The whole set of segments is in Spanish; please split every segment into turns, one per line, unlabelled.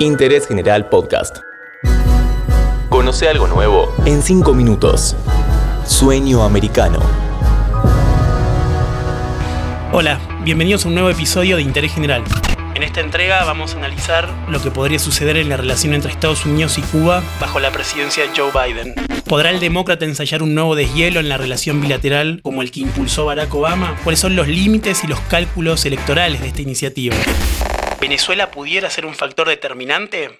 Interés General Podcast. Conoce algo nuevo en 5 minutos. Sueño americano.
Hola, bienvenidos a un nuevo episodio de Interés General. En esta entrega vamos a analizar lo que podría suceder en la relación entre Estados Unidos y Cuba bajo la presidencia de Joe Biden. ¿Podrá el demócrata ensayar un nuevo deshielo en la relación bilateral como el que impulsó Barack Obama? ¿Cuáles son los límites y los cálculos electorales de esta iniciativa? ¿Venezuela pudiera ser un factor determinante?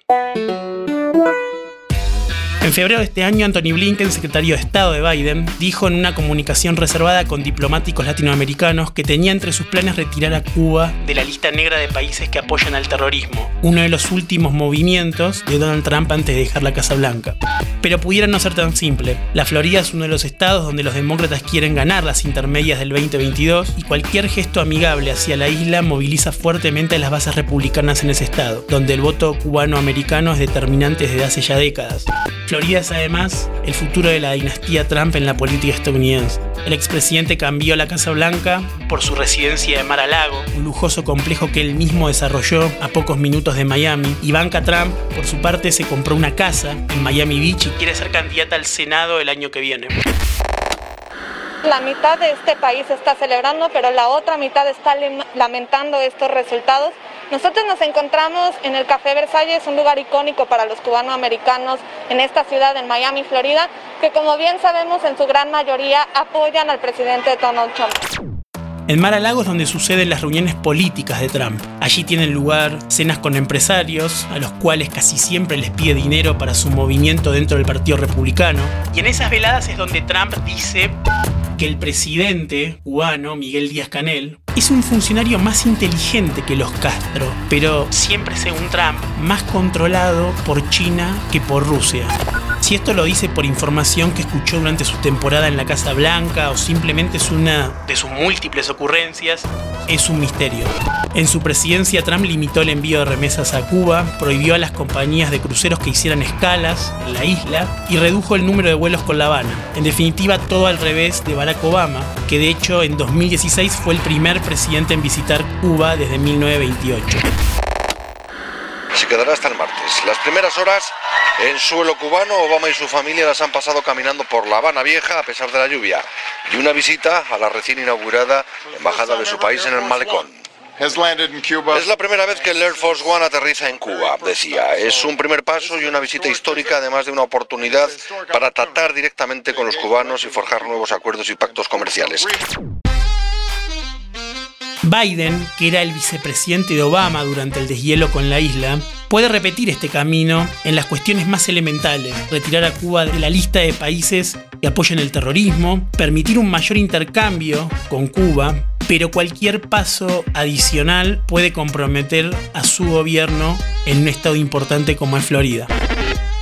En febrero de este año, Anthony Blinken, secretario de Estado de Biden, dijo en una comunicación reservada con diplomáticos latinoamericanos que tenía entre sus planes retirar a Cuba de la lista negra de países que apoyan al terrorismo, uno de los últimos movimientos de Donald Trump antes de dejar la Casa Blanca. Pero pudiera no ser tan simple. La Florida es uno de los estados donde los demócratas quieren ganar las intermedias del 2022 y cualquier gesto amigable hacia la isla moviliza fuertemente a las bases republicanas en ese estado, donde el voto cubano-americano es determinante desde hace ya décadas. Florida es además el futuro de la dinastía Trump en la política estadounidense. El expresidente cambió la Casa Blanca por su residencia de Mar a Lago, un lujoso complejo que él mismo desarrolló a pocos minutos de Miami. Ivanka Trump, por su parte, se compró una casa en Miami Beach y quiere ser candidata al Senado el año que viene.
La mitad de este país está celebrando, pero la otra mitad está lamentando estos resultados nosotros nos encontramos en el Café Versalles, un lugar icónico para los cubanoamericanos en esta ciudad, en Miami, Florida, que como bien sabemos en su gran mayoría apoyan al presidente Donald Trump.
En Mar a Lago es donde suceden las reuniones políticas de Trump. Allí tienen lugar cenas con empresarios, a los cuales casi siempre les pide dinero para su movimiento dentro del Partido Republicano. Y en esas veladas es donde Trump dice que el presidente cubano, Miguel Díaz Canel, es un funcionario más inteligente que los Castro, pero siempre según Trump, más controlado por China que por Rusia. Si esto lo dice por información que escuchó durante su temporada en la Casa Blanca o simplemente es una de sus múltiples ocurrencias, es un misterio. En su presidencia, Trump limitó el envío de remesas a Cuba, prohibió a las compañías de cruceros que hicieran escalas en la isla y redujo el número de vuelos con La Habana. En definitiva, todo al revés de Barack Obama, que de hecho en 2016 fue el primer presidente en visitar Cuba desde 1928
se quedará hasta el martes. Las primeras horas en suelo cubano, Obama y su familia las han pasado caminando por La Habana Vieja a pesar de la lluvia y una visita a la recién inaugurada embajada de su país en el malecón. Es la primera vez que el Air Force One aterriza en Cuba, decía. Es un primer paso y una visita histórica, además de una oportunidad para tratar directamente con los cubanos y forjar nuevos acuerdos y pactos comerciales.
Biden, que era el vicepresidente de Obama durante el deshielo con la isla, puede repetir este camino en las cuestiones más elementales, retirar a Cuba de la lista de países que apoyan el terrorismo, permitir un mayor intercambio con Cuba, pero cualquier paso adicional puede comprometer a su gobierno en un estado importante como es Florida.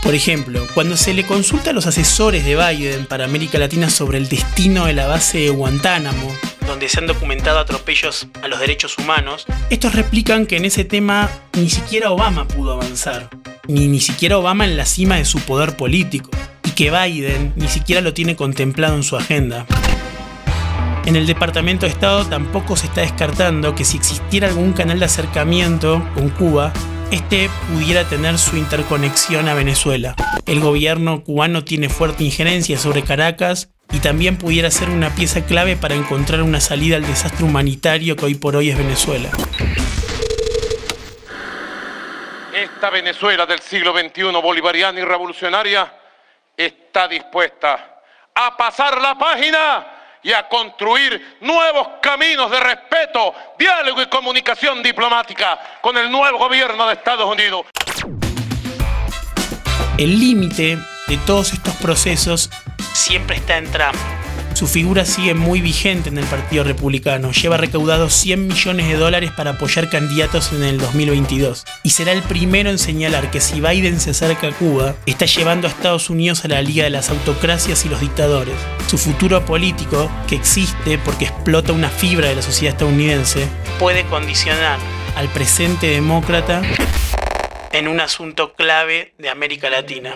Por ejemplo, cuando se le consulta a los asesores de Biden para América Latina sobre el destino de la base de Guantánamo, donde se han documentado atropellos a los derechos humanos, estos replican que en ese tema ni siquiera Obama pudo avanzar, ni ni siquiera Obama en la cima de su poder político, y que Biden ni siquiera lo tiene contemplado en su agenda. En el Departamento de Estado tampoco se está descartando que si existiera algún canal de acercamiento con Cuba, este pudiera tener su interconexión a Venezuela. El gobierno cubano tiene fuerte injerencia sobre Caracas y también pudiera ser una pieza clave para encontrar una salida al desastre humanitario que hoy por hoy es Venezuela.
Esta Venezuela del siglo XXI bolivariana y revolucionaria está dispuesta a pasar la página y a construir nuevos caminos de respeto, diálogo y comunicación diplomática con el nuevo gobierno de Estados Unidos.
El límite de todos estos procesos siempre está en Trump. Su figura sigue muy vigente en el Partido Republicano. Lleva recaudado 100 millones de dólares para apoyar candidatos en el 2022. Y será el primero en señalar que si Biden se acerca a Cuba, está llevando a Estados Unidos a la liga de las autocracias y los dictadores. Su futuro político, que existe porque explota una fibra de la sociedad estadounidense, puede condicionar al presente demócrata en un asunto clave de América Latina.